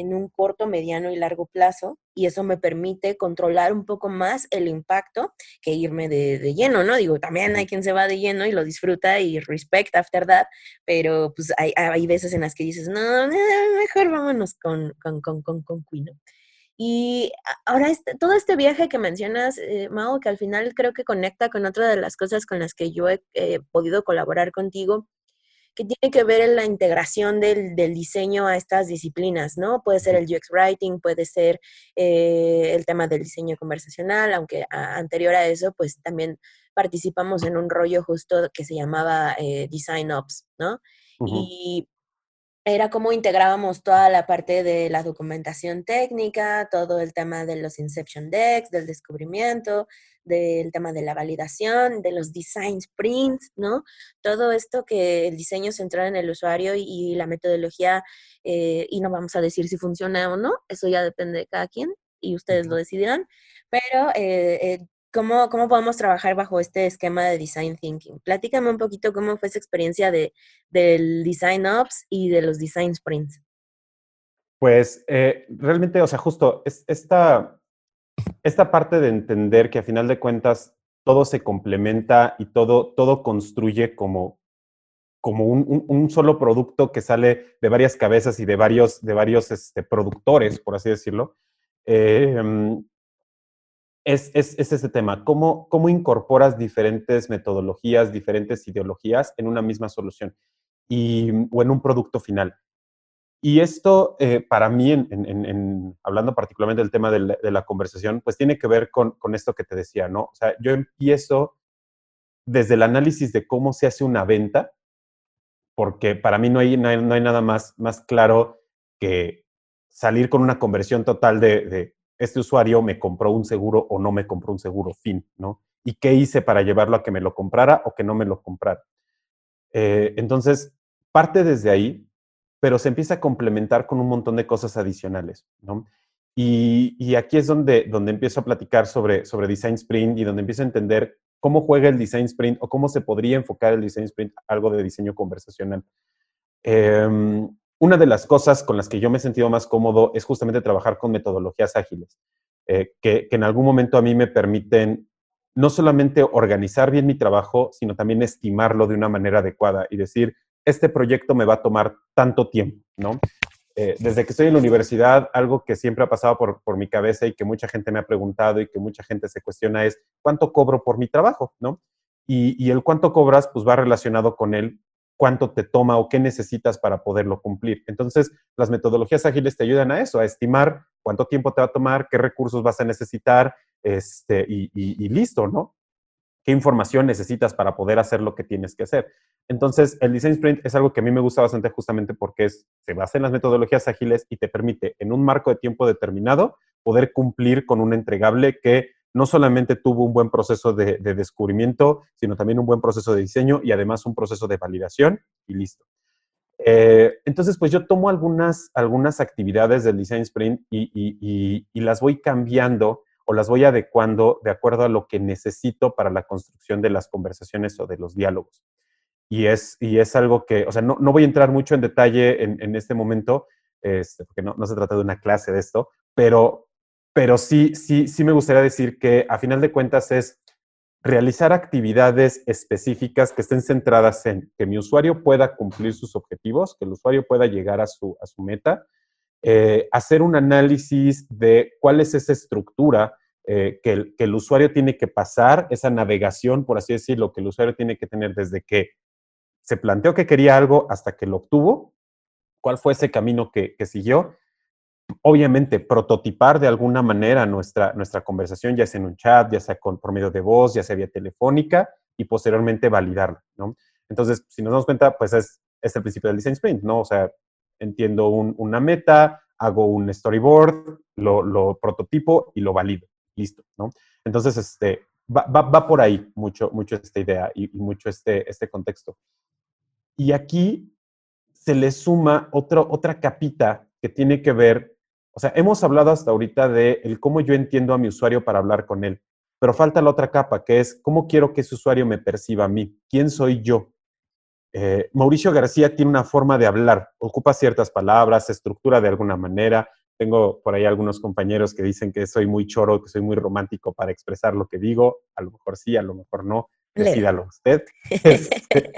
en un corto, mediano y largo plazo y eso me permite controlar un poco más el impacto que irme de, lleno, ¿no? Digo, también hay quien se va de lleno y lo disfruta y respect after that, pero pues hay, hay veces en las que dices, no, mejor vámonos con, con, con, con, con Quino. Y ahora, este, todo este viaje que mencionas, eh, Mao, que al final creo que conecta con otra de las cosas con las que yo he podido colaborar contigo, que tiene que ver en la integración del, diseño a estas disciplinas, ¿no? Puede ser el UX Writing, puede ser eh, el tema del diseño conversacional, aunque anterior a eso, pues también participamos en un rollo justo que se llamaba eh, Design Ops, ¿no? Y era cómo integrábamos toda la parte de la documentación técnica, todo el tema de los Inception Decks, del descubrimiento, del tema de la validación, de los design sprints, ¿no? Todo esto que el diseño centrado en el usuario y, la metodología, eh, y no vamos a decir si funciona o no, eso ya depende de cada quien y ustedes lo decidirán, pero eh, eh, ¿cómo, ¿cómo, podemos trabajar bajo este esquema de design thinking? Platícame un poquito cómo fue esa experiencia de, del design ops y de los design sprints. Pues realmente, o sea, justo esta, esta parte de entender que a final de cuentas todo se complementa y todo, todo construye como, como un, solo producto que sale de varias cabezas y de varios, de varios este, productores, por así decirlo, em, es, es, ese tema. ¿Cómo, ¿Cómo incorporas diferentes metodologías, diferentes ideologías en una misma solución y, o en un producto final? Y esto, eh, para mí, en, hablando particularmente del tema de la, conversación, pues tiene que ver con, esto que te decía, ¿no? O sea, yo empiezo desde el análisis de cómo se hace una venta, porque para mí no hay, no hay, nada más, más claro que salir con una conversión total de, este usuario me compró un seguro o no me compró un seguro, fin, ¿no? ¿Y qué hice para llevarlo a que me lo comprara o que no me lo comprara? Eh, entonces, parte desde ahí pero se empieza a complementar con un montón de cosas adicionales, ¿no? Y, aquí es donde, donde empiezo a platicar sobre, sobre Design Sprint y donde empiezo a entender cómo juega el Design Sprint o cómo se podría enfocar el Design Sprint algo de diseño conversacional. Em, una de las cosas con las que yo me he sentido más cómodo es justamente trabajar con metodologías ágiles, eh, que, en algún momento a mí me permiten no solamente organizar bien mi trabajo, sino también estimarlo de una manera adecuada y decir, este proyecto me va a tomar tanto tiempo, ¿no? Eh, desde que estoy en la universidad, algo que siempre ha pasado por, por, mi cabeza y que mucha gente me ha preguntado y que mucha gente se cuestiona es, ¿cuánto cobro por mi trabajo? ¿no? Y, y el cuánto cobras, pues va relacionado con el cuánto te toma o qué necesitas para poderlo cumplir. Entonces, las metodologías ágiles te ayudan a eso, a estimar cuánto tiempo te va a tomar, qué recursos vas a necesitar, este, y, listo, ¿no? qué información necesitas para poder hacer lo que tienes que hacer. Entonces, el Design Sprint es algo que a mí me gusta bastante justamente porque se basa en las metodologías ágiles y te permite, en un marco de tiempo determinado, poder cumplir con un entregable que no solamente tuvo un buen proceso de, descubrimiento, sino también un buen proceso de diseño y además un proceso de validación y listo. Eh, entonces, pues yo tomo algunas, algunas actividades del Design Sprint y, y las voy cambiando o las voy adecuando de acuerdo a lo que necesito para la construcción de las conversaciones o de los diálogos. Y es, y es algo que, o sea, no, no voy a entrar mucho en detalle en, en este momento, este, porque no, no, se trata de una clase de esto, pero, pero sí, sí, sí me gustaría decir que a final de cuentas es realizar actividades específicas que estén centradas en que mi usuario pueda cumplir sus objetivos, que el usuario pueda llegar a su, a su meta, eh, hacer un análisis de cuál es esa estructura eh, que, el, que, el, usuario tiene que pasar, esa navegación, por así decirlo, que el usuario tiene que tener desde que se planteó que quería algo hasta que lo obtuvo, cuál fue ese camino que, que siguió. Obviamente, prototipar de alguna manera nuestra, nuestra conversación, ya sea en un chat, ya sea con, por medio de voz, ya sea vía telefónica, y posteriormente validarla, ¿no? Entonces, si nos damos cuenta, pues es, es el principio del design sprint, ¿no? O sea, entiendo un, una meta, hago un storyboard, lo, lo, prototipo y lo valido. Listo, ¿no? Entonces, este, va, va, va por ahí mucho, mucho esta idea y, mucho este, este contexto. Y aquí se le suma otro, otra capita que tiene que ver, o sea, hemos hablado hasta ahorita de el cómo yo entiendo a mi usuario para hablar con él, pero falta la otra capa, que es cómo quiero que ese usuario me perciba a mí, quién soy yo, eh, Mauricio García tiene una forma de hablar, ocupa ciertas palabras, estructura de alguna manera. Tengo por ahí algunos compañeros que dicen que soy muy choro, que soy muy romántico para expresar lo que digo. A lo mejor sí, a lo mejor no. Decídalo usted. Este,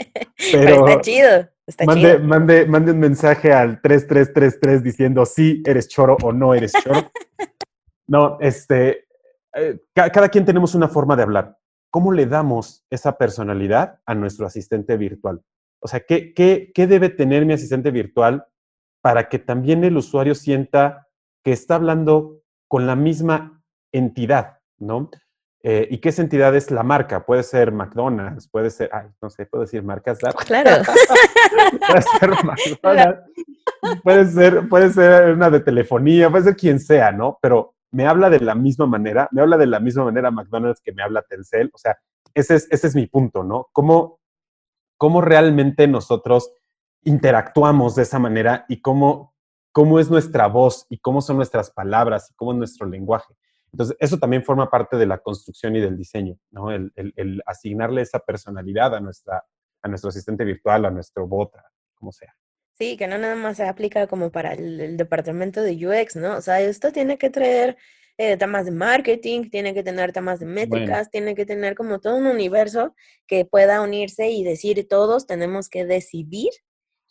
pero, pero, está chido. Está mande, chido. Mande, mande un mensaje al 3333 diciendo si eres choro o no eres choro. no, este, eh, cada quien tenemos una forma de hablar. ¿Cómo le damos esa personalidad a nuestro asistente virtual? O sea, ¿qué, qué, qué debe tener mi asistente virtual para que también el usuario sienta que está hablando con la misma entidad, ¿no? Eh, ¿Y qué entidad es la marca? Puede ser McDonald's, puede ser, ay, no sé, puedo decir marcas. Claro. puede ser puede ser, una de telefonía, puede ser quien sea, ¿no? Pero me habla de la misma manera, me habla de la misma manera McDonald's que me habla Telcel. O sea, ese es, ese es mi punto, ¿no? ¿Cómo, cómo realmente nosotros interactuamos de esa manera y cómo, cómo es nuestra voz y cómo son nuestras palabras y cómo es nuestro lenguaje. Entonces, eso también forma parte de la construcción y del diseño, ¿no? El asignarle esa personalidad a, nuestra, a nuestro asistente virtual, a nuestro bot, como sea. Sí, que no nada más se aplica como para el, el, departamento de UX, ¿no? O sea, esto tiene que traer eh, temas de marketing, tiene que tener temas de métricas, bueno. tiene que tener como todo un universo que pueda unirse y decir todos tenemos que decidir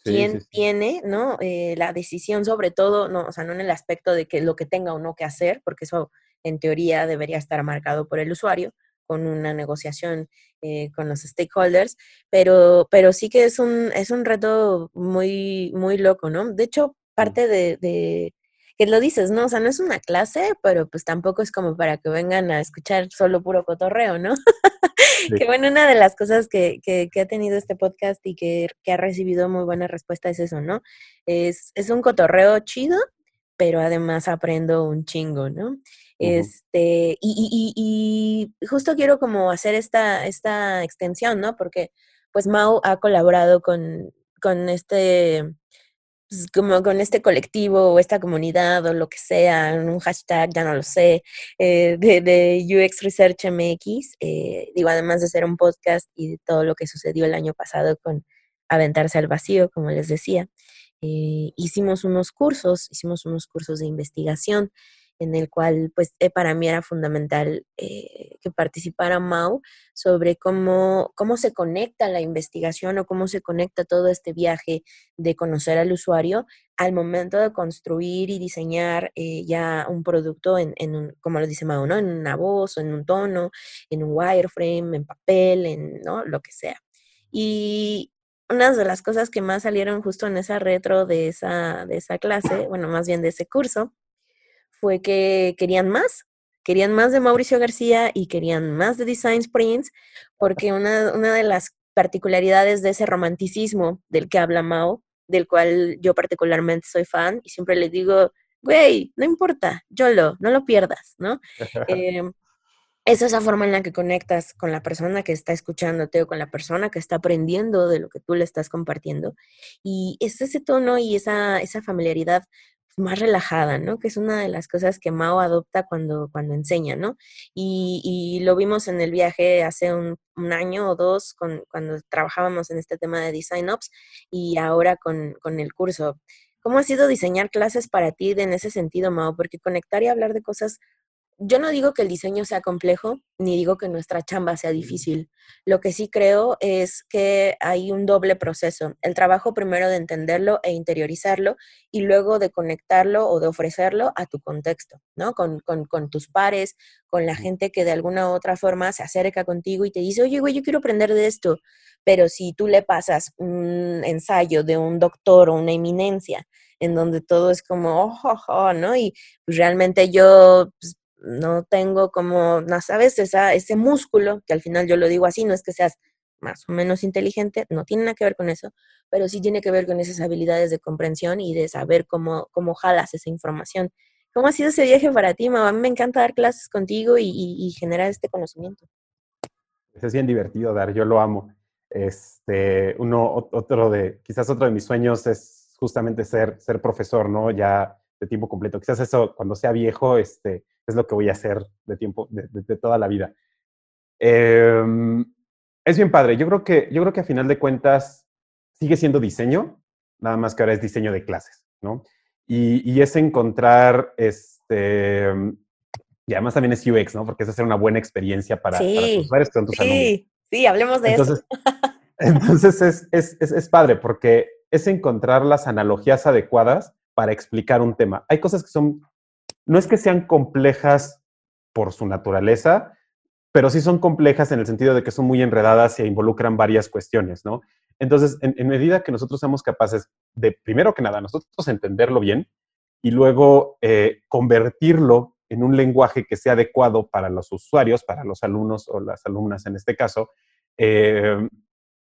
sí, quién sí, sí. tiene, ¿no? Eh, la decisión sobre todo, no, o sea, no en el aspecto de que lo que tenga o no que hacer, porque eso en teoría debería estar marcado por el usuario, con una negociación eh, con los stakeholders, pero, pero sí que es un, es un reto muy, muy loco, ¿no? De hecho, parte de, de, que lo dices, ¿no? O sea, no es una clase, pero pues tampoco es como para que vengan a escuchar solo puro cotorreo, ¿no? Sí. que bueno, una de las cosas que, que, que ha tenido este podcast y que, que, ha recibido muy buena respuesta es eso, ¿no? Es, es un cotorreo chido, pero además aprendo un chingo, ¿no? Este, y, y, y, justo quiero como hacer esta, esta extensión, ¿no? Porque pues Mau ha colaborado con, con este, pues, como con este colectivo o esta comunidad o lo que sea, un hashtag, ya no lo sé, eh, de, de, UX Research MX, eh, digo, además de ser un podcast y de todo lo que sucedió el año pasado con Aventarse al Vacío, como les decía, eh, hicimos unos cursos, hicimos unos cursos de investigación en el cual pues eh, para mí era fundamental eh, que participara Mau sobre cómo, cómo se conecta la investigación o cómo se conecta todo este viaje de conocer al usuario al momento de construir y diseñar eh, ya un producto en, en un, como lo dice Mau, ¿no? En una voz, o en un tono, en un wireframe, en papel, en ¿no? lo que sea. Y una de las cosas que más salieron justo en esa retro de esa, de esa clase, bueno, más bien de ese curso, fue que querían más, querían más de Mauricio García y querían más de Design Sprints, porque una, una de las particularidades de ese romanticismo del que habla Mao, del cual yo particularmente soy fan, y siempre le digo, güey, no importa, yo lo, no lo pierdas, ¿no? eh, es esa forma en la que conectas con la persona que está escuchándote o con la persona que está aprendiendo de lo que tú le estás compartiendo. Y es ese tono y esa, esa familiaridad más relajada, ¿no? Que es una de las cosas que Mao adopta cuando, cuando enseña, ¿no? Y, lo vimos en el viaje hace un, año o dos cuando trabajábamos en este tema de Design Ops y ahora con, con el curso. ¿Cómo ha sido diseñar clases para ti en ese sentido, Mao? Porque conectar y hablar de cosas yo no digo que el diseño sea complejo, ni digo que nuestra chamba sea difícil. Lo que sí creo es que hay un doble proceso. El trabajo primero de entenderlo e interiorizarlo y luego de conectarlo o de ofrecerlo a tu contexto, ¿no? Con, con tus pares, con la gente que de alguna u otra forma se acerca contigo y te dice, oye, güey, yo quiero aprender de esto. Pero si tú le pasas un ensayo de un doctor o una eminencia en donde todo es como, oh, oh, oh ¿no? Y pues, realmente yo pues, no tengo como, sabes, Esa, ese músculo, que al final yo lo digo así, no es que seas más o menos inteligente, no tiene nada que ver con eso, pero sí tiene que ver con esas habilidades de comprensión y de saber cómo, cómo jalas esa información. ¿Cómo ha sido ese viaje para ti, mamá? A mí me encanta dar clases contigo y, generar este conocimiento. Es bien divertido dar, yo lo amo. Este, uno, otro de, quizás otro de mis sueños es justamente ser, ser profesor, ¿no? Ya de tiempo completo. Quizás eso, cuando sea viejo, este, es lo que voy a hacer de tiempo, de, toda la vida. Em, es bien padre. Yo creo, que, yo creo que a final de cuentas sigue siendo diseño, nada más que ahora es diseño de clases, ¿no? Y, es encontrar, este, y además también es UX, ¿no? Porque es hacer una buena experiencia para, tus usuarios, tus sí, Sí, hablemos de eso. entonces es, es, es, es padre porque es encontrar las analogías adecuadas para explicar un tema. Hay cosas que son no es que sean complejas por su naturaleza, pero sí son complejas en el sentido de que son muy enredadas e involucran varias cuestiones, ¿no? Entonces, en, medida que nosotros seamos capaces de, primero que nada, nosotros entenderlo bien y luego eh, convertirlo en un lenguaje que sea adecuado para los usuarios, para los alumnos o las alumnas en este caso, eh,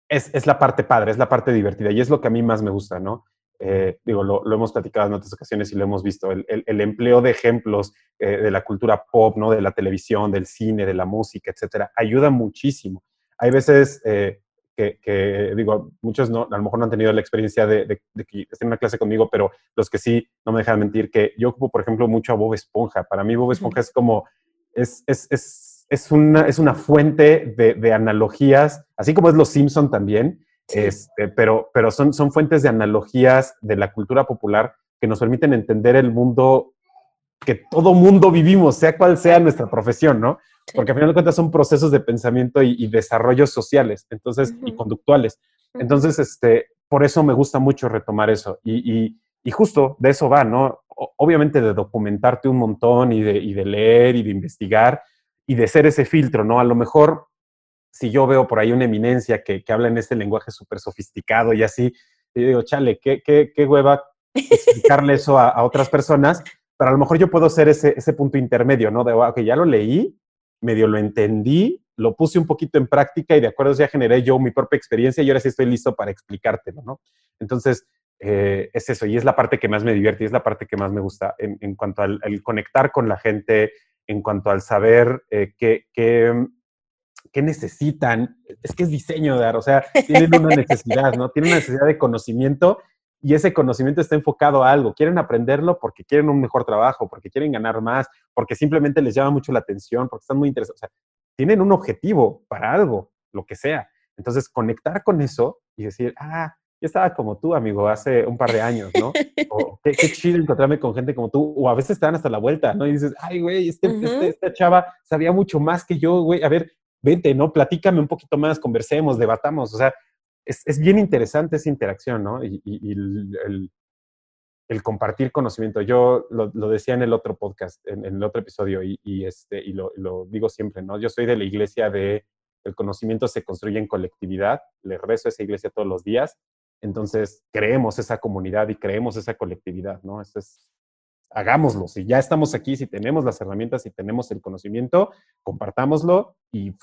es, es, la parte padre, es la parte divertida y es lo que a mí más me gusta, ¿no? Eh, digo, lo, hemos platicado en otras ocasiones y lo hemos visto, el, empleo de ejemplos eh, de la cultura pop, ¿no? de la televisión, del cine, de la música, etcétera, ayuda muchísimo. Hay veces eh, que, digo, muchos no, a lo mejor no han tenido la experiencia de, de, que estén en una clase conmigo, pero los que sí, no me dejan mentir, que yo ocupo, por ejemplo, mucho a Bob Esponja. Para mí Bob Esponja es como, es, es, es, es, una, es una fuente de, de analogías, así como es Los Simpson también, este, pero, pero son, son fuentes de analogías de la cultura popular que nos permiten entender el mundo que todo mundo vivimos, sea cual sea nuestra profesión, ¿no? Porque al final de cuentas son procesos de pensamiento y, desarrollos sociales, entonces, y conductuales. Entonces, este, por eso me gusta mucho retomar eso. Y, y, justo de eso va, ¿no? obviamente de documentarte un montón y de, y de leer y de investigar y de ser ese filtro, ¿no? A lo mejor si yo veo por ahí una eminencia que, habla en este lenguaje súper sofisticado y así, yo digo, chale, qué, qué, qué hueva explicarle eso a, otras personas, pero a lo mejor yo puedo ser ese, ese punto intermedio, ¿no? De, ok, ya lo leí, medio lo entendí, lo puse un poquito en práctica y de acuerdo ya generé yo mi propia experiencia y ahora sí estoy listo para explicártelo, ¿no? Entonces, eh, es eso, y es la parte que más me divierte y es la parte que más me gusta en, cuanto al, conectar con la gente, en cuanto al saber eh, qué, qué necesitan. Es que es diseño de o sea, tienen una necesidad, ¿no? Tienen una necesidad de conocimiento y ese conocimiento está enfocado a algo. Quieren aprenderlo porque quieren un mejor trabajo, porque quieren ganar más, porque simplemente les llama mucho la atención, porque están muy interesados. O sea, tienen un objetivo para algo, lo que sea. Entonces, conectar con eso y decir, ah, yo estaba como tú, amigo, hace un par de años, ¿no? O qué, chido encontrarme con gente como tú. O a veces te dan hasta la vuelta, ¿no? Y dices, ay, güey, este, este, esta chava sabía mucho más que yo, güey. A ver, vente, ¿no? Platícame un poquito más, conversemos, debatamos. O sea, es, bien interesante esa interacción, ¿no? Y, el, compartir conocimiento. Yo lo, decía en el otro podcast, en, el otro episodio, y, este, y lo, digo siempre, ¿no? Yo soy de la iglesia de el conocimiento se construye en colectividad, le rezo a esa iglesia todos los días, entonces creemos esa comunidad y creemos esa colectividad, ¿no? Eso es, hagámoslo. Si ya estamos aquí, si tenemos las herramientas, si tenemos el conocimiento, compartámoslo y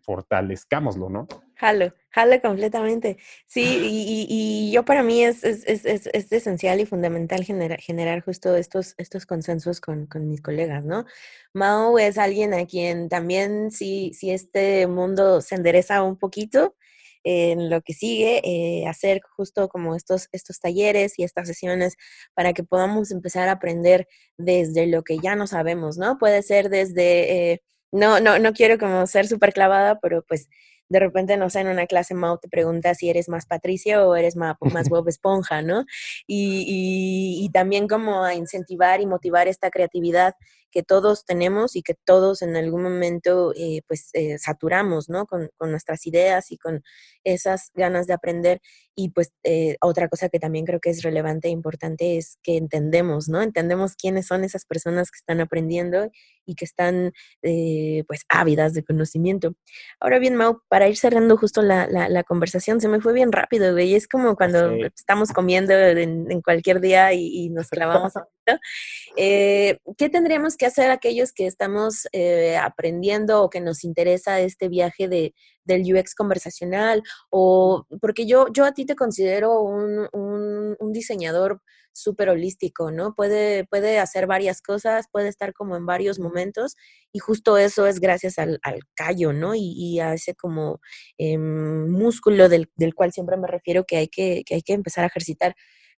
fortalezcámoslo, ¿no? Jalo, jalo completamente. Sí, y, yo para mí es, es, es, es, esencial y fundamental generar, generar justo estos, estos consensos con, con, mis colegas, ¿no? Mao es alguien a quien también si, si este mundo se endereza un poquito, en lo que sigue, eh, hacer justo como estos, estos talleres y estas sesiones para que podamos empezar a aprender desde lo que ya no sabemos, ¿no? Puede ser desde, eh, no, no, no quiero como ser súper clavada, pero pues de repente, no sé, en una clase Mau te pregunta si eres más Patricia o eres más, más Bob Esponja, ¿no? Y, y, y, también como a incentivar y motivar esta creatividad que todos tenemos y que todos en algún momento eh, pues eh, saturamos, ¿no? Con, con, nuestras ideas y con esas ganas de aprender. Y pues eh, otra cosa que también creo que es relevante e importante es que entendemos, ¿no? Entendemos quiénes son esas personas que están aprendiendo y que están pues ávidas de conocimiento. Ahora bien, Mau, para ir cerrando justo la, la, conversación, se me fue bien rápido, güey. Es como cuando estamos comiendo en, cualquier día y, y nos lavamos eh, ¿Qué tendríamos que hacer aquellos que estamos eh, aprendiendo o que nos interesa este viaje de, del UX conversacional? O porque yo, yo a ti te considero un, un, diseñador súper holístico, ¿no? Puede, puede hacer varias cosas, puede estar como en varios momentos y justo eso es gracias al, al callo, ¿no? Y, a ese como em, músculo del, del, cual siempre me refiero que hay que, que hay que empezar a ejercitar.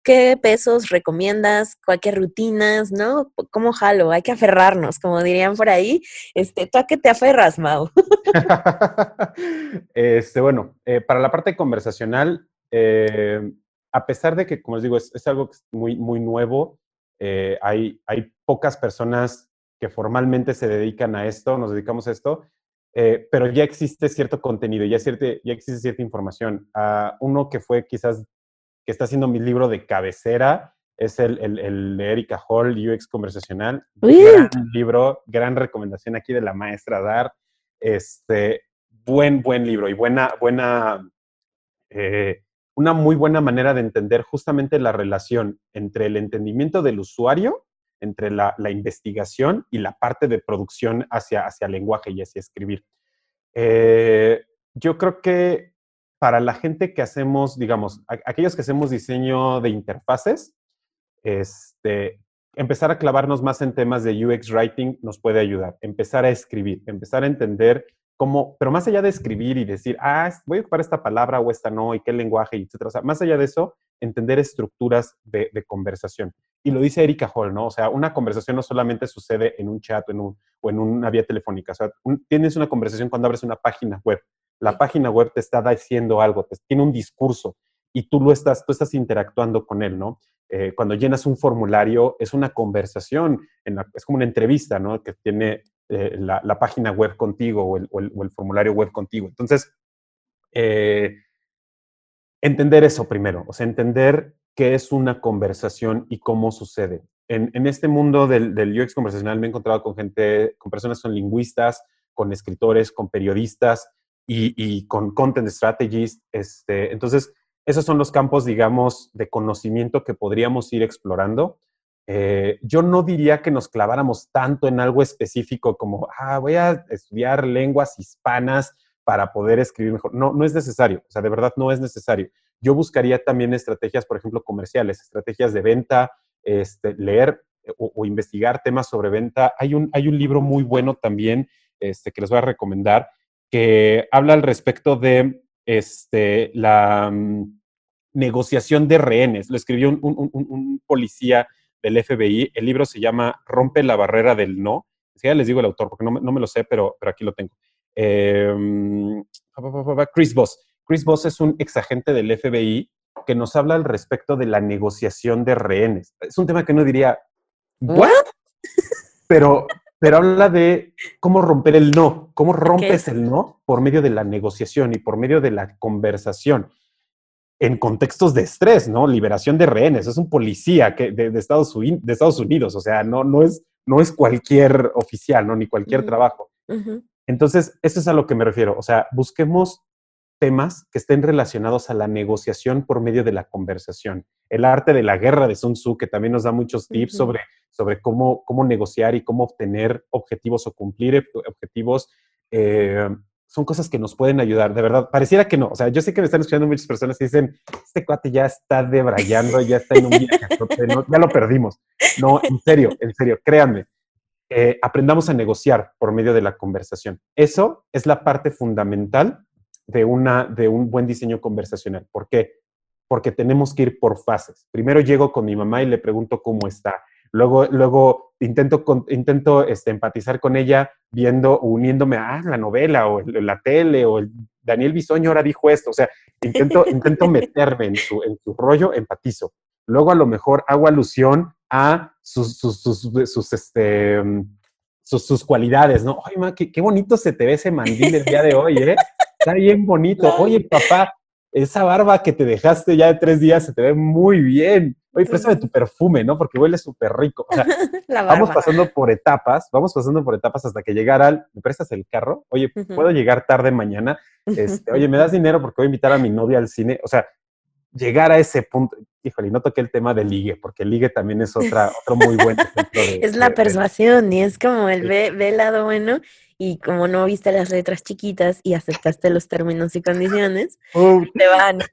¿Qué pesos recomiendas? ¿Cualquier rutinas? ¿No? ¿Cómo jalo? Hay que aferrarnos, como dirían por ahí. Este, ¿Tú a qué te aferras, Mau? este, bueno, eh, para la parte conversacional, eh, a pesar de que, como les digo, es, algo muy, muy nuevo, eh, hay, hay pocas personas que formalmente se dedican a esto, nos dedicamos a esto, pero ya existe cierto contenido, ya, ya existe cierta información. Uh, uno que fue quizás que está haciendo mi libro de cabecera. Es el, el, de Erika Hall, UX Conversacional. Gran libro, gran recomendación aquí de la maestra Dar. Este, buen, buen libro y buena, buena, eh, una muy buena manera de entender justamente la relación entre el entendimiento del usuario, entre la, la investigación y la parte de producción hacia, hacia lenguaje y hacia escribir. Eh, yo creo que para la gente que hacemos, digamos, aquellos que hacemos diseño de interfaces, este, empezar a clavarnos más en temas de UX writing nos puede ayudar. Empezar a escribir, empezar a entender cómo, pero más allá de escribir y decir, ah, voy a ocupar esta palabra o esta no, y qué lenguaje, etcétera. O sea, más allá de eso, entender estructuras de, conversación. Y lo dice Erika Hall, ¿no? O sea, una conversación no solamente sucede en un chat o en, un, o en una vía telefónica. O sea, tienes una conversación cuando abres una página web la página web te está diciendo algo, te, tiene un discurso y tú lo estás, tú estás interactuando con él, ¿no? Eh, cuando llenas un formulario es una conversación, es como una entrevista, ¿no? Que tiene eh, la, página web contigo o el, formulario web contigo. Entonces, eh, entender eso primero, o sea, entender qué es una conversación y cómo sucede. En, este mundo del, del, UX conversacional me he encontrado con gente, con personas que son lingüistas, con escritores, con periodistas, y, con content strategies. Este, entonces, esos son los campos, digamos, de conocimiento que podríamos ir explorando. Eh, yo no diría que nos claváramos tanto en algo específico como, ah, voy a estudiar lenguas hispanas para poder escribir mejor. No, no es necesario, o sea, de verdad no es necesario. Yo buscaría también estrategias, por ejemplo, comerciales, estrategias de venta, este, leer o, o, investigar temas sobre venta. Hay un, hay un libro muy bueno también este, que les voy a recomendar, que habla al respecto de este, la mm, negociación de rehenes. Lo escribió un, policía del FBI. El libro se llama Rompe la barrera del no. ya les digo el autor porque no, me lo sé, pero, pero aquí lo tengo. Em, Chris Voss. Chris Voss es un exagente del FBI que nos habla al respecto de la negociación de rehenes. Es un tema que no diría, ¿what? Pero, pero habla de cómo romper el no, cómo rompes el no por medio de la negociación y por medio de la conversación en contextos de estrés, ¿no? Liberación de rehenes, es un policía que, de, Estados, de Estados Unidos, o sea, no, no, es, no es cualquier oficial, ¿no? Ni cualquier trabajo. Entonces, eso es a lo que me refiero, o sea, busquemos temas que estén relacionados a la negociación por medio de la conversación. El arte de la guerra de Sun Tzu, que también nos da muchos tips sobre, sobre cómo, cómo negociar y cómo obtener objetivos o cumplir objetivos. Eh, son cosas que nos pueden ayudar, de verdad. Pareciera que no. O sea, yo sé que me están escuchando muchas personas y dicen, este cuate ya está debrayando, ya está en un viaje, ya lo perdimos. No, en serio, en serio, créanme. Eh, aprendamos a negociar por medio de la conversación. Eso es la parte fundamental de, una, de un buen diseño conversacional. ¿Por qué? Porque tenemos que ir por fases. Primero llego con mi mamá y le pregunto cómo está. Luego, luego intento, intento este, empatizar con ella viendo, uniéndome a la novela o la tele o el Daniel Bisoño ahora dijo esto. O sea, intento, intento meterme en su, en su rollo, empatizo. Luego a lo mejor hago alusión a sus, sus, sus, sus este, sus, cualidades, ¿no? Oye, ma, qué, qué, bonito se te ve ese mandil el día de hoy, ¿eh? Está bien bonito. Oye, papá, esa barba que te dejaste ya de tres días se te ve muy bien. Oye, préstame tu perfume, ¿no? Porque huele súper rico. O sea, vamos pasando por etapas, vamos pasando por etapas hasta que llegar al, ¿me prestas el carro? Oye, ¿puedo llegar tarde mañana? Este, oye, ¿me das dinero porque voy a invitar a mi novia al cine? O sea, llegar a ese punto, híjole, no toqué el tema del ligue, porque el ligue también es otra, otro muy buen ejemplo de, Es la persuasión y es como el ve, ve el lado bueno y como no viste las letras chiquitas y aceptaste los términos y condiciones, te van.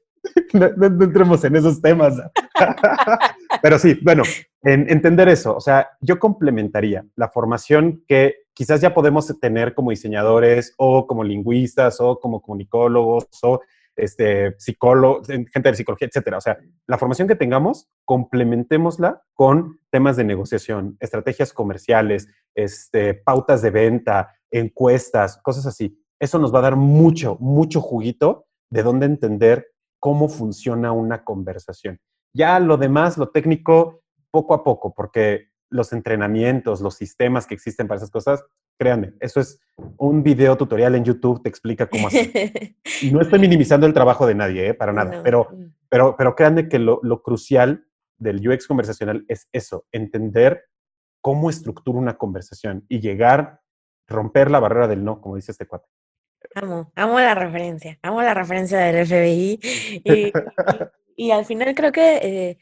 No, entremos en esos temas. Pero sí, bueno, en, entender eso, o sea, yo complementaría la formación que quizás ya podemos tener como diseñadores o como lingüistas o como comunicólogos o este, psicólogos, gente de psicología, etcétera. O sea, la formación que tengamos, complementémosla con temas de negociación, estrategias comerciales, este, pautas de venta, encuestas, cosas así. Eso nos va a dar mucho, mucho juguito de dónde entender cómo funciona una conversación. Ya lo demás, lo técnico, poco a poco, porque los entrenamientos, los sistemas que existen para esas cosas, créanme, eso es un video tutorial en YouTube, te explica cómo hacer. Y no estoy minimizando el trabajo de nadie, ¿eh? para nada, pero, mm. pero, pero créanme que lo, lo, crucial del UX conversacional es eso, entender cómo estructura una conversación y llegar, romper la barrera del no, como dice este cuate. Amo, amo la referencia, amo la referencia del FBI. Y, al final creo que eh,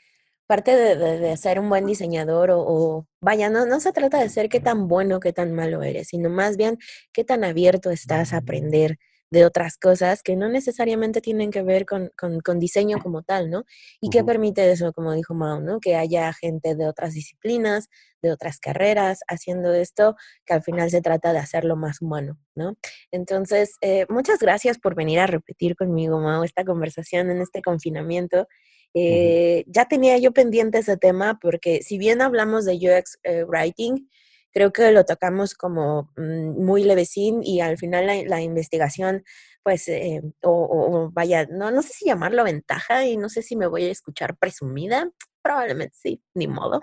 parte de, ser un buen diseñador o, vaya, no, no se trata de ser qué tan bueno, qué tan malo eres, sino más bien qué tan abierto estás a aprender de otras cosas que no necesariamente tienen que ver con, con, diseño como tal, ¿no? Y qué permite eso, como dijo Mao, ¿no? Que haya gente de otras disciplinas, de otras carreras haciendo esto, que al final se trata de hacerlo más humano, ¿no? Entonces, eh, muchas gracias por venir a repetir conmigo, Mao, esta conversación en este confinamiento. Eh, ya tenía yo pendiente ese tema porque si bien hablamos de UX eh, Writing, creo que lo tocamos como mm, muy levecín y al final la, investigación, pues, eh, o, vaya, no, no sé si llamarlo ventaja y no sé si me voy a escuchar presumida, probablemente sí, ni modo.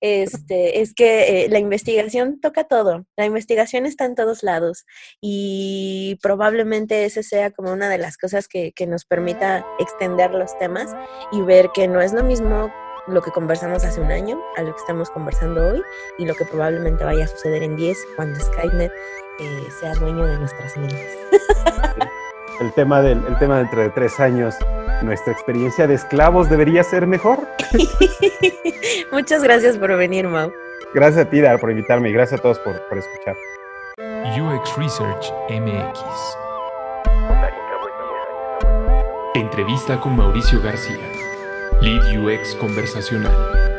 Este, es que la investigación toca todo, la investigación está en todos lados y probablemente ese sea como una de las cosas que, que nos permita extender los temas y ver que no es lo mismo lo que conversamos hace un año a lo que estamos conversando hoy y lo que probablemente vaya a suceder en 10 cuando Skynet eh, sea dueño de nuestras mentes. El tema, del, el tema dentro de tres años, ¿nuestra experiencia de esclavos debería ser mejor? Muchas gracias por venir, Mau. Gracias a ti, Dar, por invitarme y gracias a todos por, por escuchar. UX Research MX. Entrevista con Mauricio García. Lead UX conversacional.